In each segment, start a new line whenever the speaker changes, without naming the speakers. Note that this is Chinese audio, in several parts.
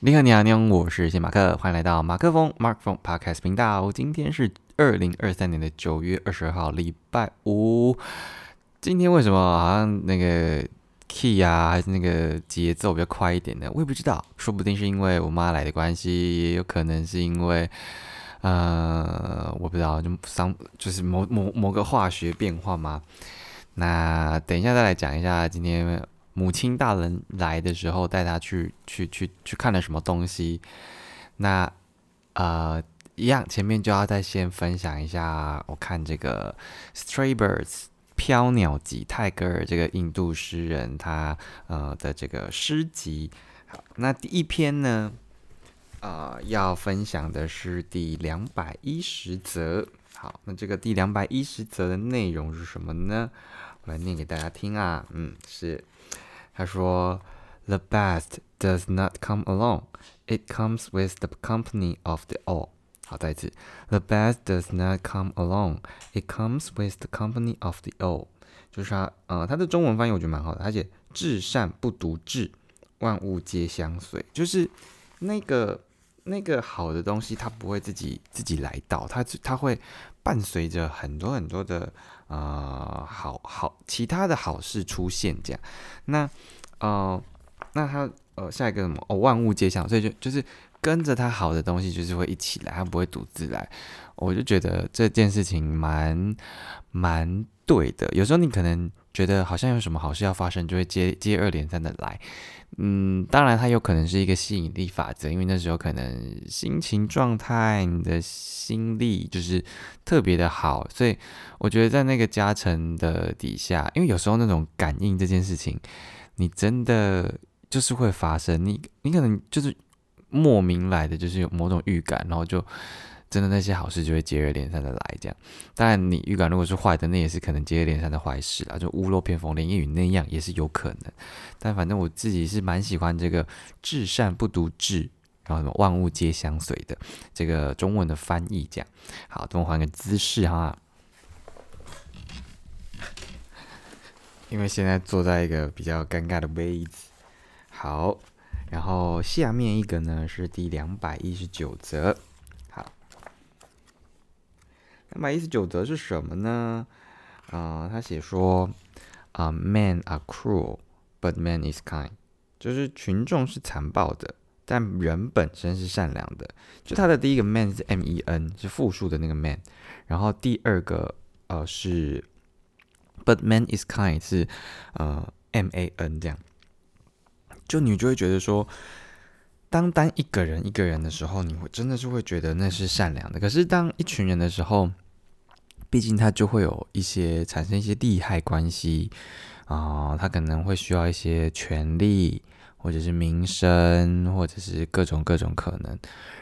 你好，你好，你好，我是谢马克，欢迎来到马克风 Mark 风 Podcast 频道。今天是二零二三年的九月二十二号，礼拜五。今天为什么好像那个 key 啊，还是那个节奏比较快一点呢？我也不知道，说不定是因为我妈来的关系，也有可能是因为呃，我不知道，就商就是某某某个化学变化吗？那等一下再来讲一下今天。母亲大人来的时候，带他去去去去看了什么东西？那呃，一样，前面就要再先分享一下，我看这个《Stray Birds》飘鸟集泰戈尔这个印度诗人他呃的这个诗集。好，那第一篇呢，呃，要分享的是第两百一十则。好，那这个第两百一十则的内容是什么呢？我来念给大家听啊，嗯，是。他说：“The best does not come alone; it comes with the company of the all。”好，再一次：“The best does not come alone; it comes with the company of the all。”就是他，呃，他的中文翻译我觉得蛮好的。而且“至善不独至，万物皆相随”，就是那个那个好的东西，它不会自己自己来到，它它会伴随着很多很多的。啊，好好，其他的好事出现这样，那呃，那他呃，下一个什么哦，万物皆相，所以就就是跟着他好的东西，就是会一起来，他不会独自来。我就觉得这件事情蛮蛮对的。有时候你可能觉得好像有什么好事要发生，就会接接二连三的来。嗯，当然它有可能是一个吸引力法则，因为那时候可能心情状态、你的心力就是特别的好，所以我觉得在那个加成的底下，因为有时候那种感应这件事情，你真的就是会发生，你你可能就是莫名来的，就是有某种预感，然后就。真的那些好事就会接二连三的来，这样。当然，你预感如果是坏的，那也是可能接二连三的坏事啊，就屋漏偏逢连夜雨那样也是有可能。但反正我自己是蛮喜欢这个“至善不独至”，然后什么“万物皆相随”的这个中文的翻译，这样。好，等我换个姿势哈，因为现在坐在一个比较尴尬的位置。好，然后下面一个呢是第两百一十九则。两百一十九则是什么呢？啊，他写说啊，men are cruel, but man is kind，就是群众是残暴的，但人本身是善良的。就他的第一个 man 是 m e n，是复数的那个 man，然后第二个呃是 but man is kind 是呃 m a n 这样，就你就会觉得说。当单一个人一个人的时候，你会真的是会觉得那是善良的。可是当一群人的时候，毕竟他就会有一些产生一些利害关系啊，他可能会需要一些权利，或者是名声，或者是各种各种可能。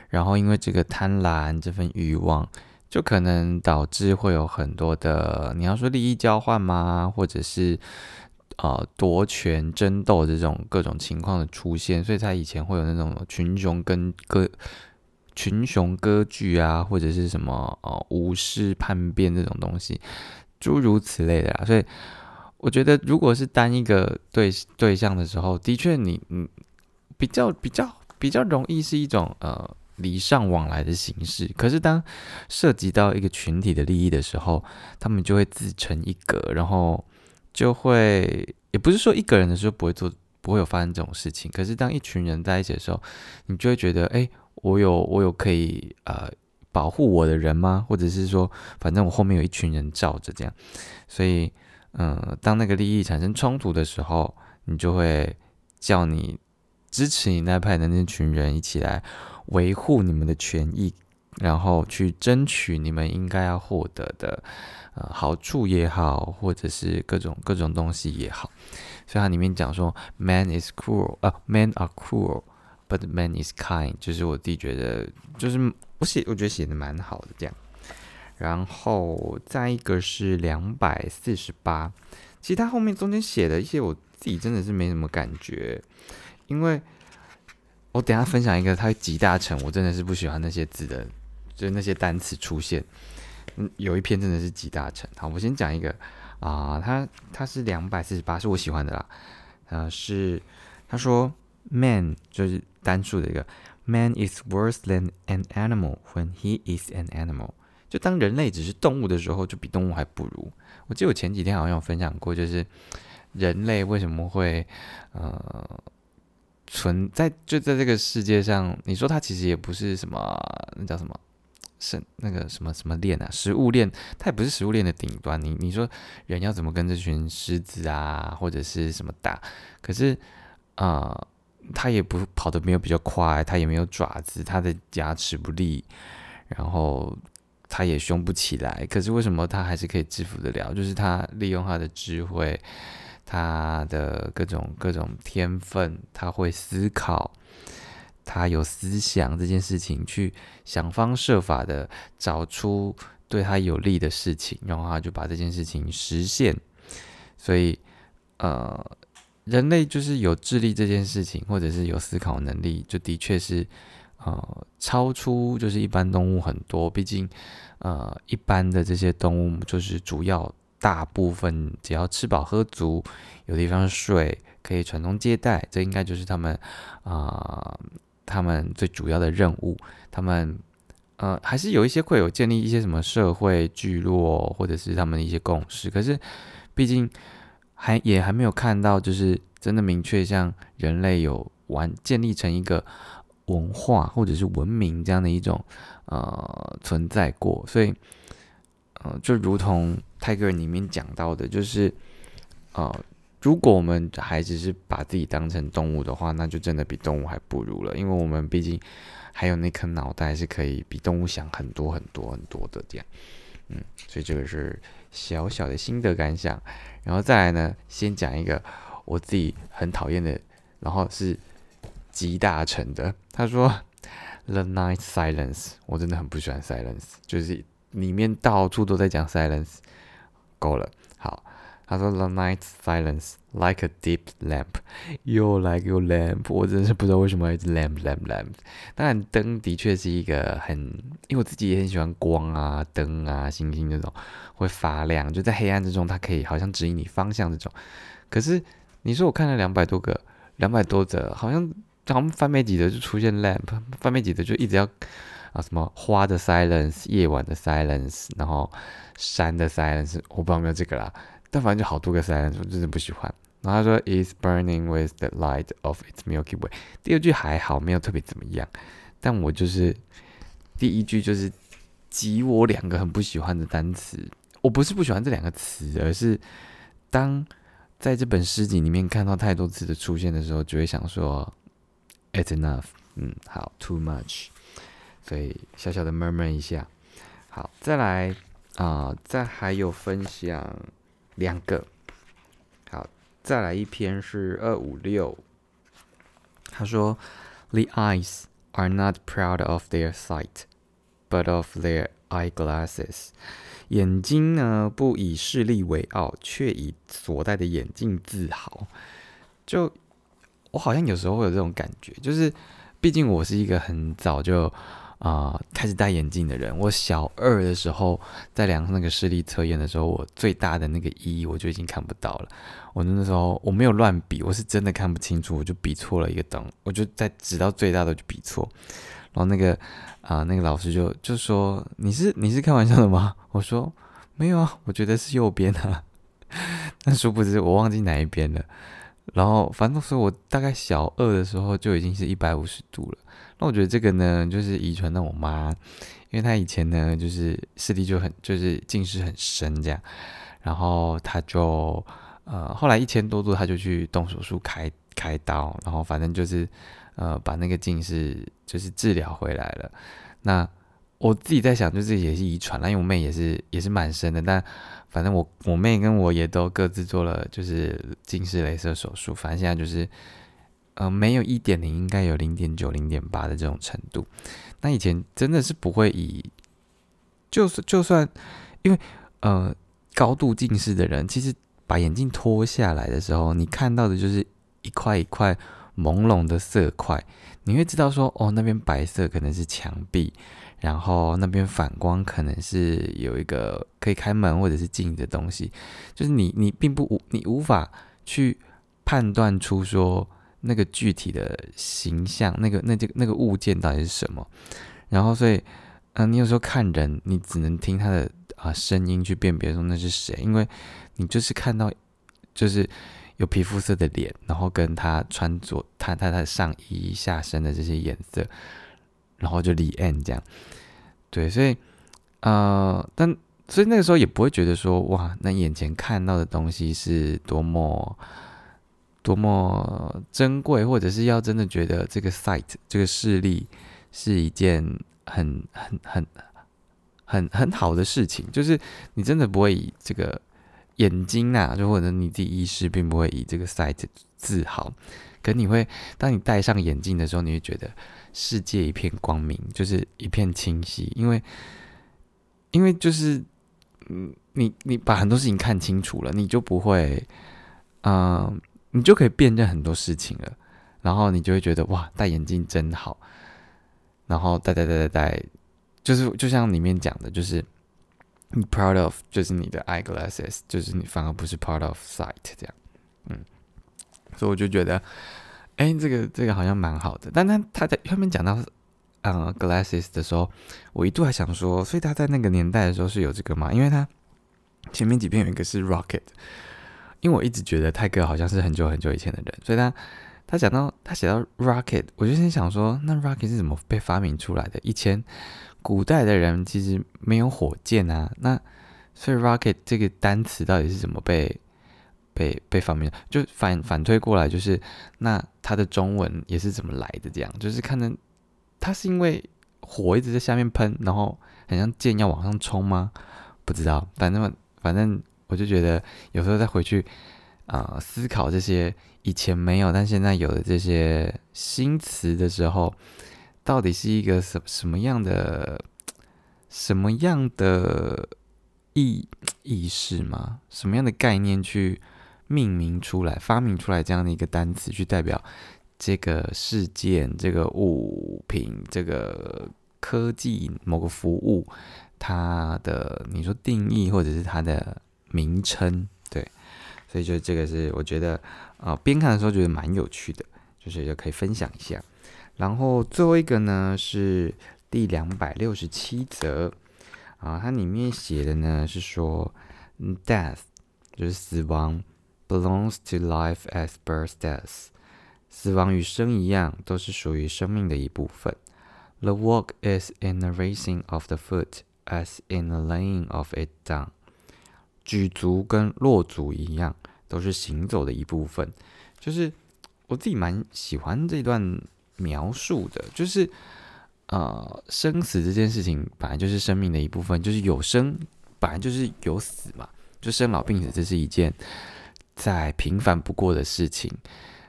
然后因为这个贪婪这份欲望，就可能导致会有很多的，你要说利益交换吗？或者是？啊，夺权争斗这种各种情况的出现，所以他以前会有那种群雄跟各群雄割据啊，或者是什么哦武士叛变这种东西，诸如此类的啊。所以我觉得，如果是单一个对对象的时候，的确你嗯比较比较比较容易是一种呃礼尚往来的形式。可是当涉及到一个群体的利益的时候，他们就会自成一格，然后。就会也不是说一个人的时候不会做，不会有发生这种事情。可是当一群人在一起的时候，你就会觉得，哎，我有我有可以呃保护我的人吗？或者是说，反正我后面有一群人罩着这样。所以，嗯，当那个利益产生冲突的时候，你就会叫你支持你那派的那群人一起来维护你们的权益，然后去争取你们应该要获得的。呃，好处也好，或者是各种各种东西也好，所以它里面讲说，man is cruel，呃，men are man is kind，就是我弟觉得，就是我写，我觉得写的蛮好的这样。然后再一个是两百四十八，其实他后面中间写的一些，我自己真的是没什么感觉，因为我等下分享一个他集大成，我真的是不喜欢那些字的，就是那些单词出现。嗯，有一篇真的是集大成。好，我先讲一个啊，他他是两百四十八，是我喜欢的啦。呃，是他说 man 就是单数的一个 man is worse than an animal when he is an animal。就当人类只是动物的时候，就比动物还不如。我记得我前几天好像有分享过，就是人类为什么会呃存在就在这个世界上？你说它其实也不是什么那叫什么？是那个什么什么链啊，食物链，它也不是食物链的顶端。你你说人要怎么跟这群狮子啊，或者是什么打？可是啊，它也不跑得没有比较快，它也没有爪子，它的牙齿不利，然后它也凶不起来。可是为什么它还是可以制服得了？就是它利用它的智慧，它的各种各种天分，它会思考。他有思想这件事情，去想方设法的找出对他有利的事情，然后他就把这件事情实现。所以，呃，人类就是有智力这件事情，或者是有思考能力，就的确是呃超出就是一般动物很多。毕竟，呃，一般的这些动物就是主要大部分只要吃饱喝足，有地方睡，可以传宗接代，这应该就是他们啊。他们最主要的任务，他们呃还是有一些会有建立一些什么社会聚落，或者是他们的一些共识。可是，毕竟还也还没有看到，就是真的明确像人类有完建立成一个文化或者是文明这样的一种呃存在过。所以，呃，就如同泰戈尔里面讲到的，就是呃。如果我们还只是把自己当成动物的话，那就真的比动物还不如了。因为我们毕竟还有那颗脑袋，是可以比动物想很多很多很多的这样。嗯，所以这个是小小的心得感想。然后再来呢，先讲一个我自己很讨厌的，然后是集大成的。他说：“The night silence，我真的很不喜欢 silence，就是里面到处都在讲 silence，够了。”他说：“The night silence like a deep lamp, you like your lamp。”我真是不知道为什么一直 lamp lamp lamp。当然，灯的确是一个很，因为我自己也很喜欢光啊、灯啊、星星这种会发亮，就在黑暗之中，它可以好像指引你方向这种。可是你说我看了两百多个、两百多则，好像好像翻没几则就出现 lamp，翻没几则就一直要啊什么花的 silence、夜晚的 silence，然后山的 silence，我不知道有没有这个啦。但反正就好多个三我真的不喜欢。然后他说，is burning with the light of its Milky Way。第二句还好，没有特别怎么样。但我就是第一句就是挤我两个很不喜欢的单词。我不是不喜欢这两个词，而是当在这本诗集里面看到太多次的出现的时候，就会想说，it's enough。嗯，好，too much。所以小小的默闷一下。好，再来啊，再还有分享。两个，好，再来一篇是二五六。他说：“The eyes are not proud of their sight, but of their eyeglasses。”眼睛呢，不以视力为傲，却以所戴的眼镜自豪。就我好像有时候会有这种感觉，就是毕竟我是一个很早就。啊，开始戴眼镜的人，我小二的时候在量那个视力测验的时候，我最大的那个一我就已经看不到了。我那时候我没有乱比，我是真的看不清楚，我就比错了一个灯，我就在指到最大的就比错。然后那个啊，那个老师就就说：“你是你是开玩笑的吗？”我说：“没有啊，我觉得是右边啊。”但殊不知我忘记哪一边了。然后反正说我大概小二的时候就已经是一百五十度了。我觉得这个呢，就是遗传到我妈，因为她以前呢，就是视力就很，就是近视很深这样，然后她就，呃，后来一千多度，她就去动手术开开刀，然后反正就是，呃，把那个近视就是治疗回来了。那我自己在想，就是也是遗传啦，因为我妹也是也是蛮深的，但反正我我妹跟我也都各自做了就是近视雷射手术，反正现在就是。呃，没有一点零，应该有零点九、零点八的这种程度。那以前真的是不会以，就是就算，因为呃高度近视的人，其实把眼镜脱下来的时候，你看到的就是一块一块朦胧的色块，你会知道说，哦，那边白色可能是墙壁，然后那边反光可能是有一个可以开门或者是镜的东西，就是你你并不无你无法去判断出说。那个具体的形象，那个那这那个物件到底是什么？然后所以，嗯，你有时候看人，你只能听他的啊声音去辨别说那是谁，因为你就是看到就是有皮肤色的脸，然后跟他穿着他他他的上衣下身的这些颜色，然后就立案这样，对，所以呃，但。所以那个时候也不会觉得说哇，那眼前看到的东西是多么多么珍贵，或者是要真的觉得这个 sight 这个视力是一件很很很很很好的事情。就是你真的不会以这个眼睛呐，就或者你第一视并不会以这个 sight 自豪。可你会当你戴上眼镜的时候，你会觉得世界一片光明，就是一片清晰，因为因为就是。嗯，你你把很多事情看清楚了，你就不会，嗯，你就可以辨认很多事情了。然后你就会觉得哇，戴眼镜真好。然后戴戴戴戴戴，就是就像里面讲的，就是你 proud of，就是你的 eyeglasses，就是你反而不是 part of sight 这样。嗯，所以我就觉得，哎，这个这个好像蛮好的。但他他在后面讲到。嗯，glasses 的时候，我一度还想说，所以他在那个年代的时候是有这个吗？因为他前面几篇有一个是 rocket，因为我一直觉得泰戈好像是很久很久以前的人，所以他他讲到他写到 rocket，我就先想说，那 rocket 是怎么被发明出来的？以前古代的人其实没有火箭啊，那所以 rocket 这个单词到底是怎么被被被发明？就反反推过来，就是那它的中文也是怎么来的？这样就是看着。它是因为火一直在下面喷，然后很像箭要往上冲吗？不知道，反正反正我就觉得有时候再回去啊思考这些以前没有但现在有的这些新词的时候，到底是一个什什么样的什么样的意意识吗？什么样的概念去命名出来、发明出来这样的一个单词，去代表？这个事件、这个物品、这个科技、某个服务，它的你说定义或者是它的名称，对，所以就这个是我觉得啊，边看的时候觉得蛮有趣的，就是也可以分享一下。然后最后一个呢是第两百六十七则啊，它里面写的呢是说，death 就是死亡，belongs to life as birth death。死亡与生一样，都是属于生命的一部分。The walk is in the raising of the foot, as in the laying of it down。举足跟落足一样，都是行走的一部分。就是我自己蛮喜欢这段描述的，就是呃，生死这件事情本来就是生命的一部分，就是有生本来就是有死嘛，就生老病死，这是一件再平凡不过的事情。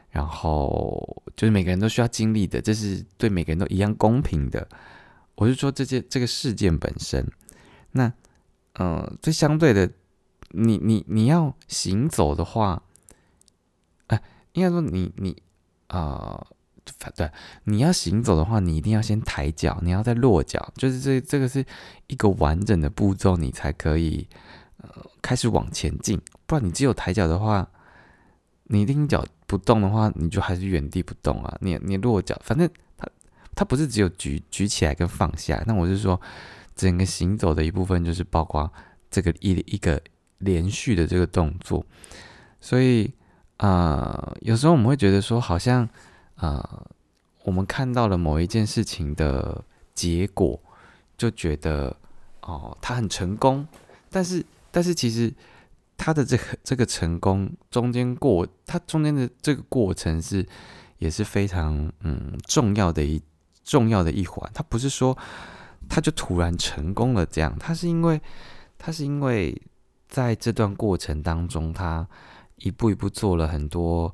然后就是每个人都需要经历的，这是对每个人都一样公平的。我是说这件这个事件本身，那嗯，这相对的，你你你要行走的话，哎，应该说你你啊，对，你要行走的话，你一定要先抬脚，你要再落脚，就是这这个是一个完整的步骤，你才可以呃开始往前进。不然你只有抬脚的话，你一定脚。不动的话，你就还是原地不动啊！你你落脚，反正它它不是只有举举起来跟放下。那我是说，整个行走的一部分就是包括这个一一个连续的这个动作。所以啊，有时候我们会觉得说，好像啊，我们看到了某一件事情的结果，就觉得哦，它很成功。但是但是其实。他的这个这个成功中间过，他中间的这个过程是也是非常嗯重要的一重要的一环。他不是说他就突然成功了这样，他是因为他是因为在这段过程当中，他一步一步做了很多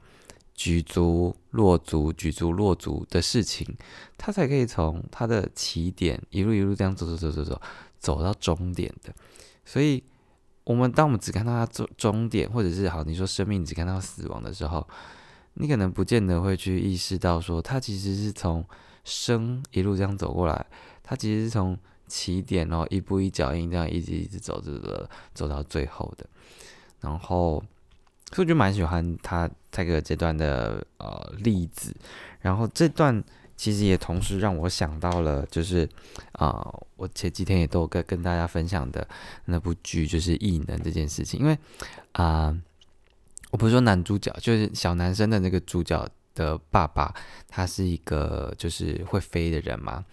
举足落足、举足落足的事情，他才可以从他的起点一路一路这样走走走走走走到终点的，所以。我们当我们只看到他终终点，或者是好你说生命只看到死亡的时候，你可能不见得会去意识到说，他其实是从生一路这样走过来，他其实是从起点然后一步一脚印这样一直一直走着走走到最后的。然后所以就蛮喜欢他这个阶段的呃例子。然后这段其实也同时让我想到了，就是啊，我前几天也都跟跟大家分享的那部剧，就是异能这件事情。因为啊，我不是说男主角，就是小男生的那个主角的爸爸，他是一个就是会飞的人嘛。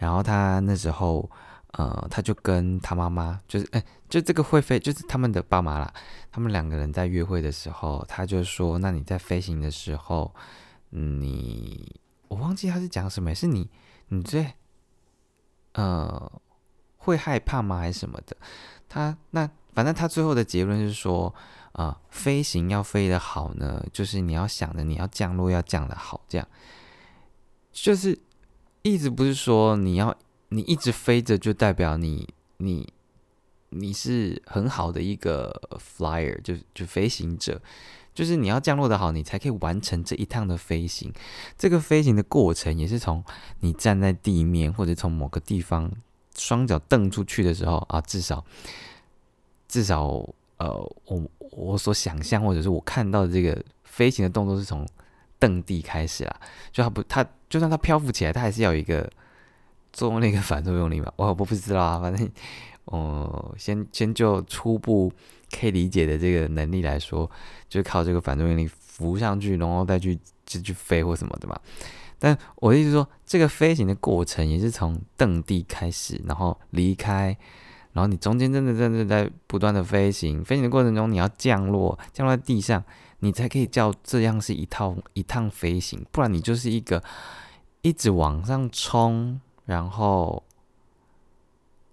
然后他那时候。呃，他就跟他妈妈，就是哎，就这个会飞，就是他们的爸妈啦。他们两个人在约会的时候，他就说：“那你在飞行的时候，你我忘记他是讲什么，是你你最呃会害怕吗，还是什么的？”他那反正他最后的结论是说：“啊，飞行要飞得好呢，就是你要想着你要降落要降得好，这样就是一直不是说你要。”你一直飞着，就代表你你你是很好的一个 flyer，就就飞行者，就是你要降落的好，你才可以完成这一趟的飞行。这个飞行的过程也是从你站在地面，或者从某个地方双脚蹬出去的时候啊，至少至少呃，我我所想象或者是我看到的这个飞行的动作是从蹬地开始啦。就它不，它就算它漂浮起来，它还是要有一个。做那个反作用力嘛，我 我不知道啊，反正，哦，先先就初步可以理解的这个能力来说，就靠这个反作用力浮上去，然后再去就去飞或什么的嘛。但我的意思说，这个飞行的过程也是从蹬地开始，然后离开，然后你中间真的真的在不断的飞行，飞行的过程中你要降落，降落在地上，你才可以叫这样是一套一趟飞行，不然你就是一个一直往上冲。然后，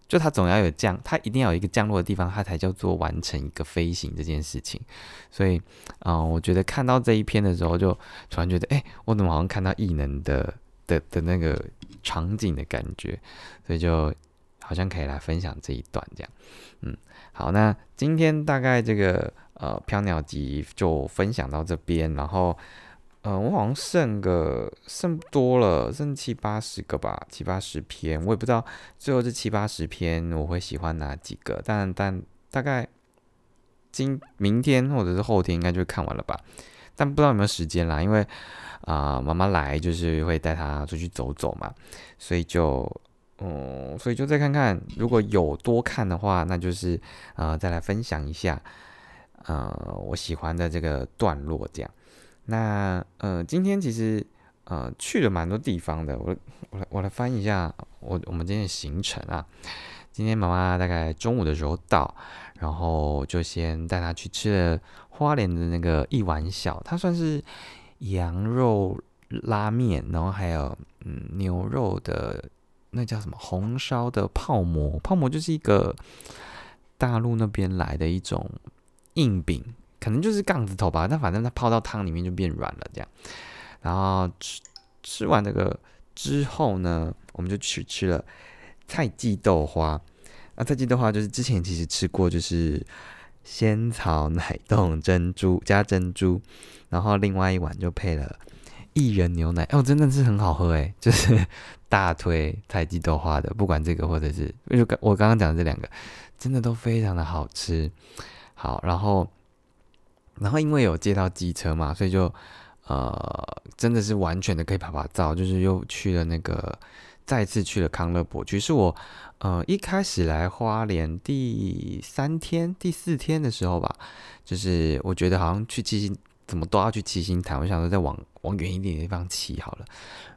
就它总要有降，它一定要有一个降落的地方，它才叫做完成一个飞行这件事情。所以，嗯，我觉得看到这一篇的时候，就突然觉得，哎，我怎么好像看到异能的的的那个场景的感觉？所以就好像可以来分享这一段这样。嗯，好，那今天大概这个呃飘鸟集就分享到这边，然后。嗯，我好像剩个剩多了，剩七八十个吧，七八十篇，我也不知道最后这七八十篇我会喜欢哪几个，但但大概今明天或者是后天应该就看完了吧，但不知道有没有时间啦，因为啊妈妈来就是会带她出去走走嘛，所以就嗯，所以就再看看，如果有多看的话，那就是呃再来分享一下呃我喜欢的这个段落这样。那呃，今天其实呃去了蛮多地方的，我我来我来翻译一下我我们今天的行程啊。今天妈妈大概中午的时候到，然后就先带她去吃了花莲的那个一碗小，它算是羊肉拉面，然后还有嗯牛肉的那叫什么红烧的泡馍，泡馍就是一个大陆那边来的一种硬饼。可能就是杠子头吧，但反正它泡到汤里面就变软了，这样。然后吃吃完这个之后呢，我们就去吃了菜记豆花。那菜记豆花就是之前其实吃过，就是仙草奶冻珍珠加珍珠，然后另外一碗就配了薏仁牛奶，哦，真的是很好喝诶，就是大推菜记豆花的，不管这个或者是就我刚刚讲的这两个，真的都非常的好吃。好，然后。然后因为有借到机车嘛，所以就呃真的是完全的可以拍拍照，就是又去了那个再次去了康乐博区，是我呃一开始来花莲第三天第四天的时候吧，就是我觉得好像去七星怎么都要去七星潭，我想说再往往远一点的地方骑好了，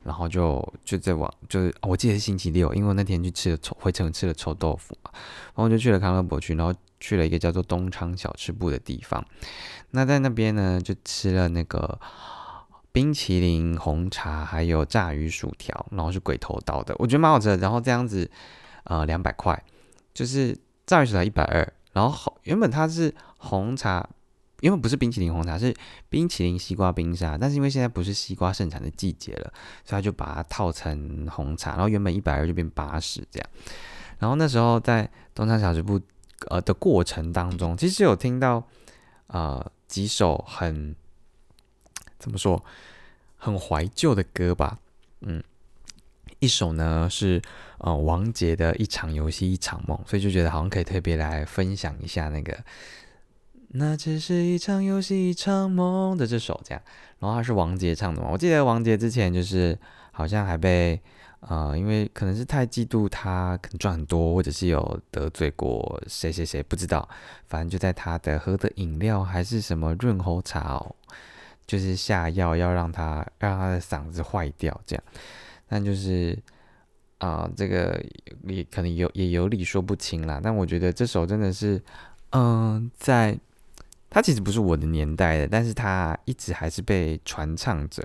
然后就就在往就是我记得是星期六，因为那天去吃了臭回城吃了臭豆腐嘛，然后就去了康乐博区，然后。去了一个叫做东昌小吃部的地方，那在那边呢，就吃了那个冰淇淋、红茶，还有炸鱼薯条，然后是鬼头刀的，我觉得蛮好吃的。然后这样子，呃，两百块，就是炸鱼薯条一百二，然后原本它是红茶，因为不是冰淇淋红茶，是冰淇淋西瓜冰沙，但是因为现在不是西瓜盛产的季节了，所以他就把它套成红茶，然后原本一百二就变八十这样。然后那时候在东昌小吃部。呃的过程当中，其实有听到呃几首很怎么说很怀旧的歌吧，嗯，一首呢是呃王杰的一场游戏一场梦，所以就觉得好像可以特别来分享一下那个那只是一场游戏，一场梦的这首这样，然后他是王杰唱的嘛？我记得王杰之前就是好像还被呃，因为可能是太嫉妒他可能赚很多，或者是有得罪过谁谁谁，不知道，反正就在他的喝的饮料还是什么润喉茶哦，就是下药要让他让他的嗓子坏掉这样，但就是啊，这个也可能有也有理说不清啦。但我觉得这首真的是嗯在。他其实不是我的年代的，但是他一直还是被传唱着。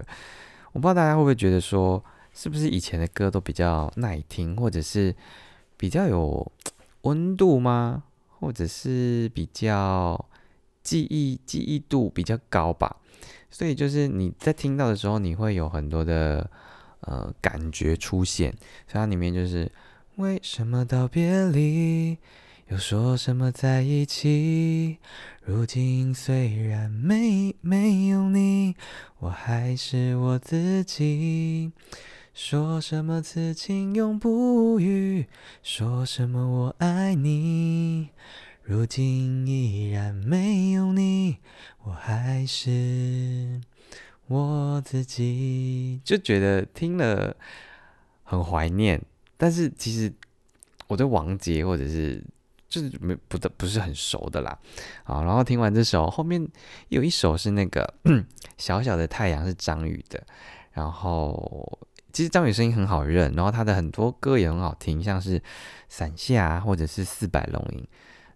我不知道大家会不会觉得说，是不是以前的歌都比较耐听，或者是比较有 温度吗？或者是比较记忆记忆度比较高吧？所以就是你在听到的时候，你会有很多的呃感觉出现。所以它里面就是为什么道别离？又说什么在一起？如今虽然没没有你，我还是我自己。说什么此情永不渝？说什么我爱你？如今依然没有你，我还是我自己。就觉得听了很怀念，但是其实我对王杰或者是。就是没不的不是很熟的啦，啊，然后听完这首后面有一首是那个 小小的太阳是张宇的，然后其实张宇声音很好认，然后他的很多歌也很好听，像是伞下或者是四百龙吟，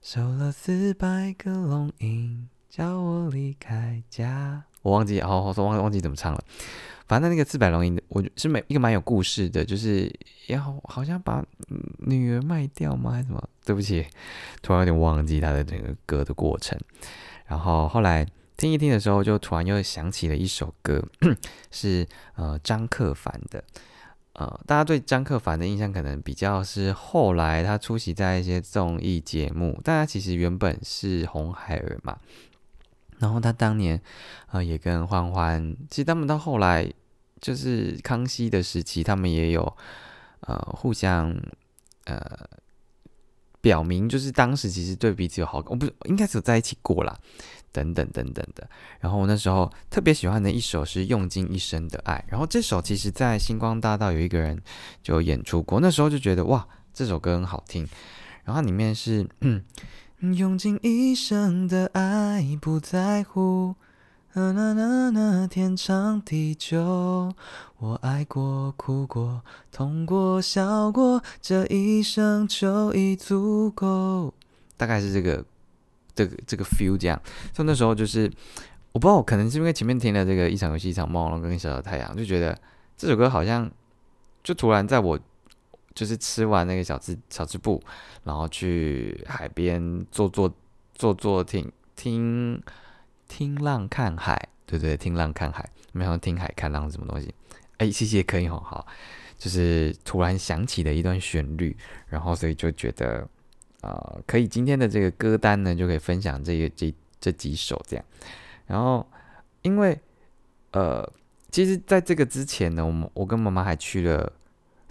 收了四百个龙吟，叫我离开家，我忘记哦，我说忘忘记怎么唱了。反正那个四百龙吟，我是每一个蛮有故事的，就是要好像把女儿卖掉吗，还是什么？对不起，突然有点忘记他的那个歌的过程。然后后来听一听的时候，就突然又想起了一首歌，是呃张克凡的。呃，大家对张克凡的印象可能比较是后来他出席在一些综艺节目，但他其实原本是红孩儿嘛。然后他当年，呃，也跟欢欢，其实他们到后来就是康熙的时期，他们也有呃互相呃表明，就是当时其实对彼此有好感，我不是应该是有在一起过啦，等等等等的。然后我那时候特别喜欢的一首是《用尽一生的爱》，然后这首其实在星光大道有一个人就演出过，那时候就觉得哇，这首歌很好听。然后里面是。用尽一生的爱，不在乎那那那那天长地久。我爱过，哭过，痛过，笑过，这一生就已足够。大概是这个，这个这个 feel 这样。所以那时候就是，我不知道，可能是因为前面听了这个一场游戏一场梦，然后跟小小太阳，就觉得这首歌好像就突然在我。就是吃完那个小吃小吃部，然后去海边坐坐坐坐听听听浪看海，对对，听浪看海，没有听海看浪什么东西？哎，谢谢可以哦，好，就是突然想起的一段旋律，然后所以就觉得啊，可以今天的这个歌单呢，就可以分享这个这这几首这样，然后因为呃，其实在这个之前呢，我们我跟妈妈还去了。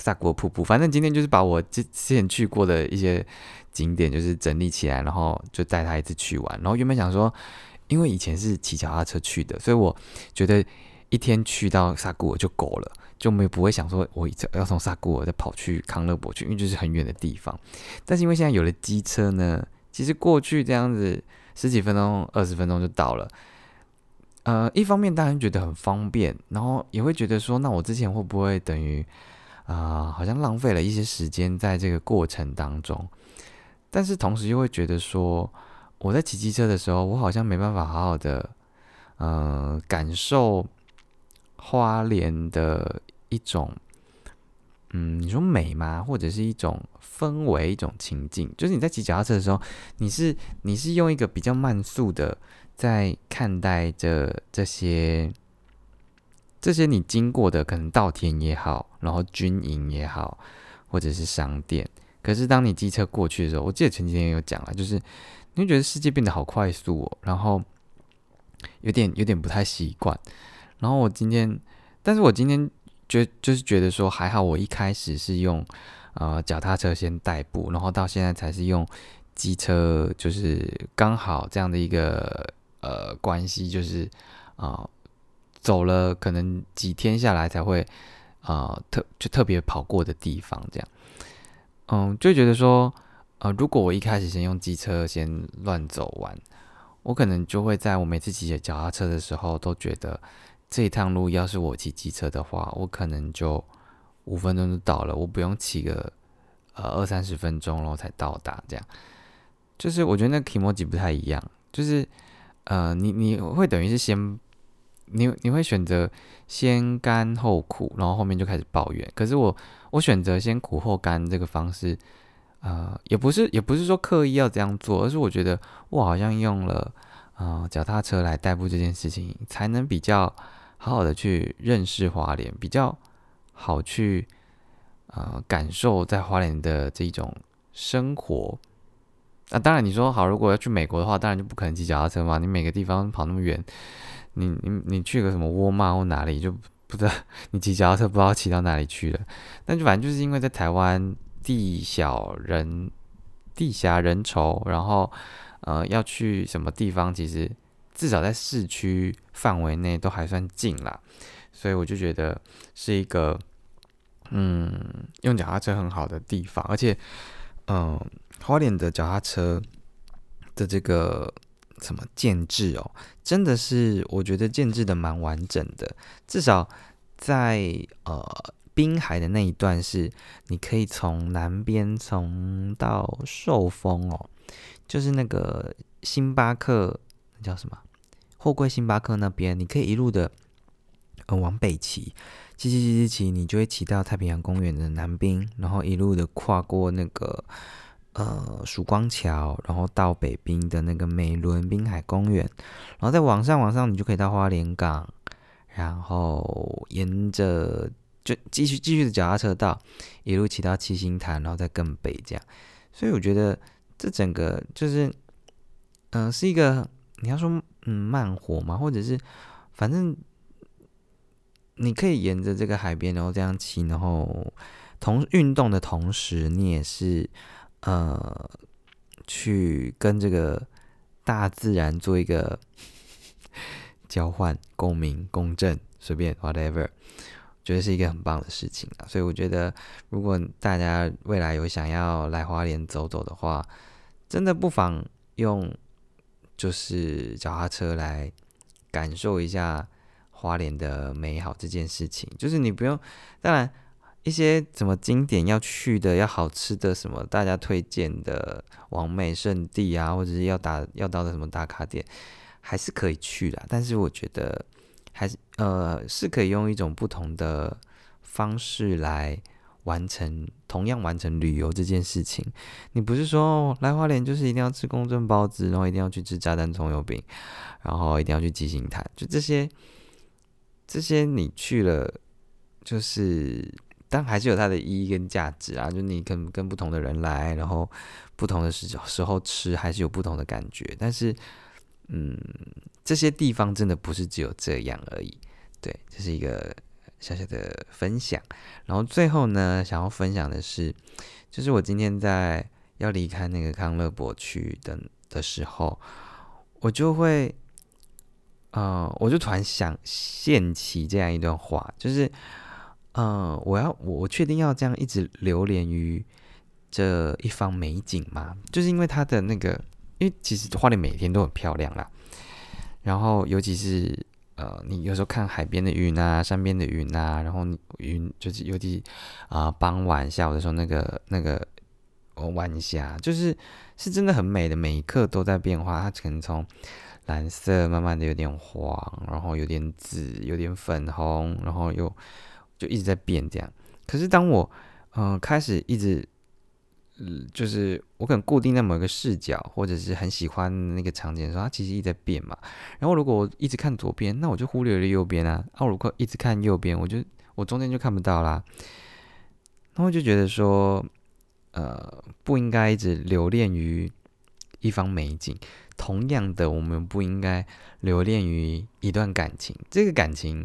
萨国瀑布，反正今天就是把我之之前去过的一些景点，就是整理起来，然后就带他一次去玩。然后原本想说，因为以前是骑脚踏车去的，所以我觉得一天去到萨古就够了，就没有不会想说我要从萨古尔再跑去康乐博去，因为就是很远的地方。但是因为现在有了机车呢，其实过去这样子十几分钟、二十分钟就到了。呃，一方面当然觉得很方便，然后也会觉得说，那我之前会不会等于？啊，好像浪费了一些时间在这个过程当中，但是同时又会觉得说，我在骑机车的时候，我好像没办法好好的，呃，感受花莲的一种，嗯，你说美吗？或者是一种氛围、一种情境？就是你在骑脚踏车的时候，你是你是用一个比较慢速的在看待着这些。这些你经过的可能稻田也好，然后军营也好，或者是商店。可是当你机车过去的时候，我记得前几天有讲了，就是你会觉得世界变得好快速哦，然后有点有点不太习惯。然后我今天，但是我今天觉就是觉得说还好，我一开始是用呃脚踏车先代步，然后到现在才是用机车就是刚好这样的一个呃关系，就是啊走了可能几天下来才会啊特就特别跑过的地方，这样，嗯，就觉得说，呃，如果我一开始先用机车先乱走完，我可能就会在我每次骑脚踏车的时候都觉得这一趟路要是我骑机车的话，我可能就五分钟就到了，我不用骑个。呃，二三十分钟然后才到达，这样就是我觉得那 k i m o j i 不太一样，就是呃，你你会等于是先你你会选择先甘后苦，然后后面就开始抱怨。可是我我选择先苦后甘这个方式，呃，也不是也不是说刻意要这样做，而是我觉得我好像用了啊脚踏车来代步这件事情，才能比较好好的去认识华联，比较好去。呃，感受在花莲的这种生活。那当然，你说好，如果要去美国的话，当然就不可能骑脚踏车嘛。你每个地方跑那么远，你你你去个什么沃尔玛或哪里，就不知道 你骑脚踏车不知道骑到哪里去了。但就反正就是因为在台湾地小人地狭人稠，然后呃要去什么地方，其实至少在市区范围内都还算近啦。所以我就觉得是一个。嗯，用脚踏车很好的地方，而且，嗯，花莲的脚踏车的这个什么建制哦，真的是我觉得建制的蛮完整的。至少在呃滨海的那一段，是你可以从南边从到寿丰哦，就是那个星巴克那叫什么货柜星巴克那边，你可以一路的嗯往北骑。骑骑骑骑骑，你就会骑到太平洋公园的南滨，然后一路的跨过那个呃曙光桥，然后到北滨的那个美伦滨海公园，然后再往上往上，你就可以到花莲港，然后沿着就继续继续的脚踏车道，一路骑到七星潭，然后再更北这样。所以我觉得这整个就是嗯是一个你要说嗯慢活嘛，或者是反正。你可以沿着这个海边，然后这样骑，然后同运动的同时，你也是呃去跟这个大自然做一个交换、共鸣、共振，随便 whatever，觉得是一个很棒的事情啊。所以我觉得，如果大家未来有想要来花莲走走的话，真的不妨用就是脚踏车来感受一下。花莲的美好这件事情，就是你不用，当然一些什么经典要去的、要好吃的什么，大家推荐的完美圣地啊，或者是要打要到的什么打卡点，还是可以去的。但是我觉得还是呃是可以用一种不同的方式来完成同样完成旅游这件事情。你不是说来花莲就是一定要吃公正包子，然后一定要去吃炸弹葱油饼，然后一定要去七星潭，就这些。这些你去了，就是，但还是有它的意义跟价值啊。就你跟跟不同的人来，然后不同的时时候吃，还是有不同的感觉。但是，嗯，这些地方真的不是只有这样而已。对，这是一个小小的分享。然后最后呢，想要分享的是，就是我今天在要离开那个康乐博区的的时候，我就会。嗯，我就突然想现起这样一段话，就是，嗯，我要我确定要这样一直流连于这一方美景吗？就是因为它的那个，因为其实花莲每天都很漂亮啦。然后尤其是呃，你有时候看海边的云啊，山边的云啊，然后云就是尤其啊傍晚下午的时候，那个那个晚霞，就是是真的很美的，每一刻都在变化，它可能从。蓝色慢慢的有点黄，然后有点紫，有点粉红，然后又就一直在变这样。可是当我嗯开始一直，就是我可能固定在某一个视角，或者是很喜欢那个场景的时候，它其实一直在变嘛。然后如果我一直看左边，那我就忽略了右边啊。啊，如果一直看右边，我就我中间就看不到啦。然后就觉得说，呃，不应该一直留恋于一方美景。同样的，我们不应该留恋于一段感情。这个感情，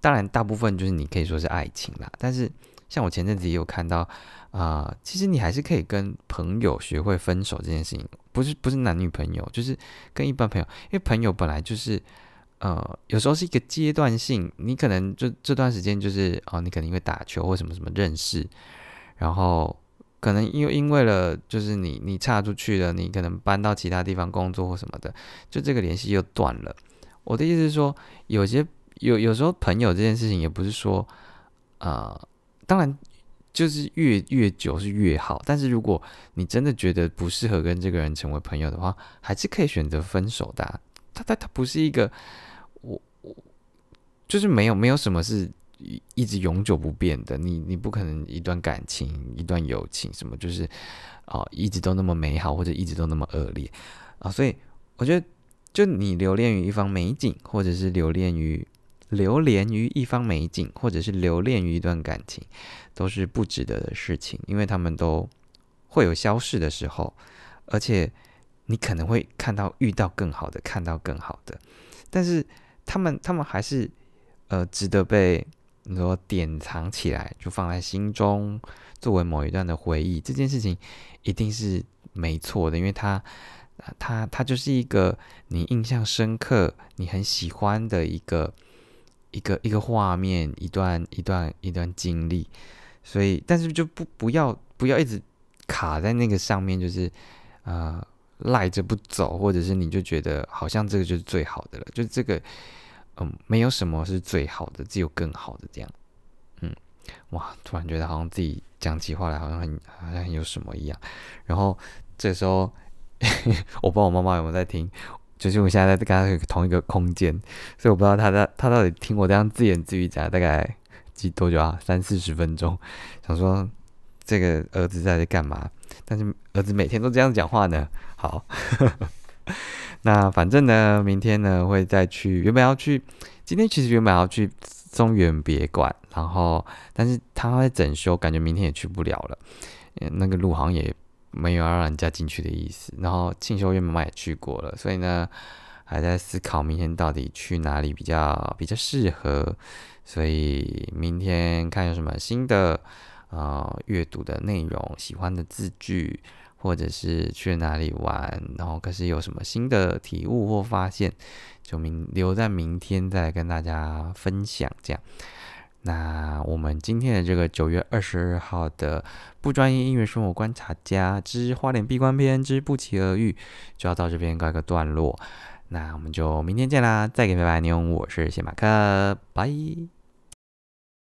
当然大部分就是你可以说是爱情啦。但是像我前阵子也有看到啊，其实你还是可以跟朋友学会分手这件事情，不是不是男女朋友，就是跟一般朋友，因为朋友本来就是呃，有时候是一个阶段性，你可能就这段时间就是哦，你可能因为打球或什么什么认识，然后。可能因为因为了，就是你你岔出去了，你可能搬到其他地方工作或什么的，就这个联系又断了。我的意思是说，有些有有时候朋友这件事情也不是说，呃，当然就是越越久是越好，但是如果你真的觉得不适合跟这个人成为朋友的话，还是可以选择分手的。他他他不是一个，我我就是没有没有什么是。一一直永久不变的，你你不可能一段感情、一段友情什么，就是啊，一直都那么美好，或者一直都那么恶劣啊。所以我觉得，就你留恋于一方美景，或者是留恋于流连于一方美景，或者是留恋于一段感情，都是不值得的事情，因为他们都会有消逝的时候，而且你可能会看到遇到更好的，看到更好的，但是他们他们还是呃值得被。你说典藏起来，就放在心中，作为某一段的回忆，这件事情一定是没错的，因为它，它，它就是一个你印象深刻、你很喜欢的一个一个一个画面，一段一段一段经历。所以，但是就不不要不要一直卡在那个上面，就是呃赖着不走，或者是你就觉得好像这个就是最好的了，就这个。嗯，没有什么是最好的，只有更好的这样。嗯，哇，突然觉得好像自己讲起话来好像很好像很有什么一样。然后这时候，我不知道我妈妈有没有在听，就是我现在在跟他同一个空间，所以我不知道他在他到底听我这样自言自语讲大概几多久啊？三四十分钟，想说这个儿子在这干嘛？但是儿子每天都这样讲话呢。好。那反正呢，明天呢会再去，原本要去，今天其实原本要去中原别馆，然后但是他在整修，感觉明天也去不了了。那个路好像也没有要让人家进去的意思。然后庆修院妈妈也去过了，所以呢还在思考明天到底去哪里比较比较适合。所以明天看有什么新的啊阅读的内容，喜欢的字句。或者是去哪里玩，然后可是有什么新的体悟或发现，就明留在明天再跟大家分享。这样，那我们今天的这个九月二十二号的不专业音乐生活观察家之花脸闭关篇之不期而遇，就要到这边告一个段落。那我们就明天见啦！再见拜拜，牛，我是谢马克，拜。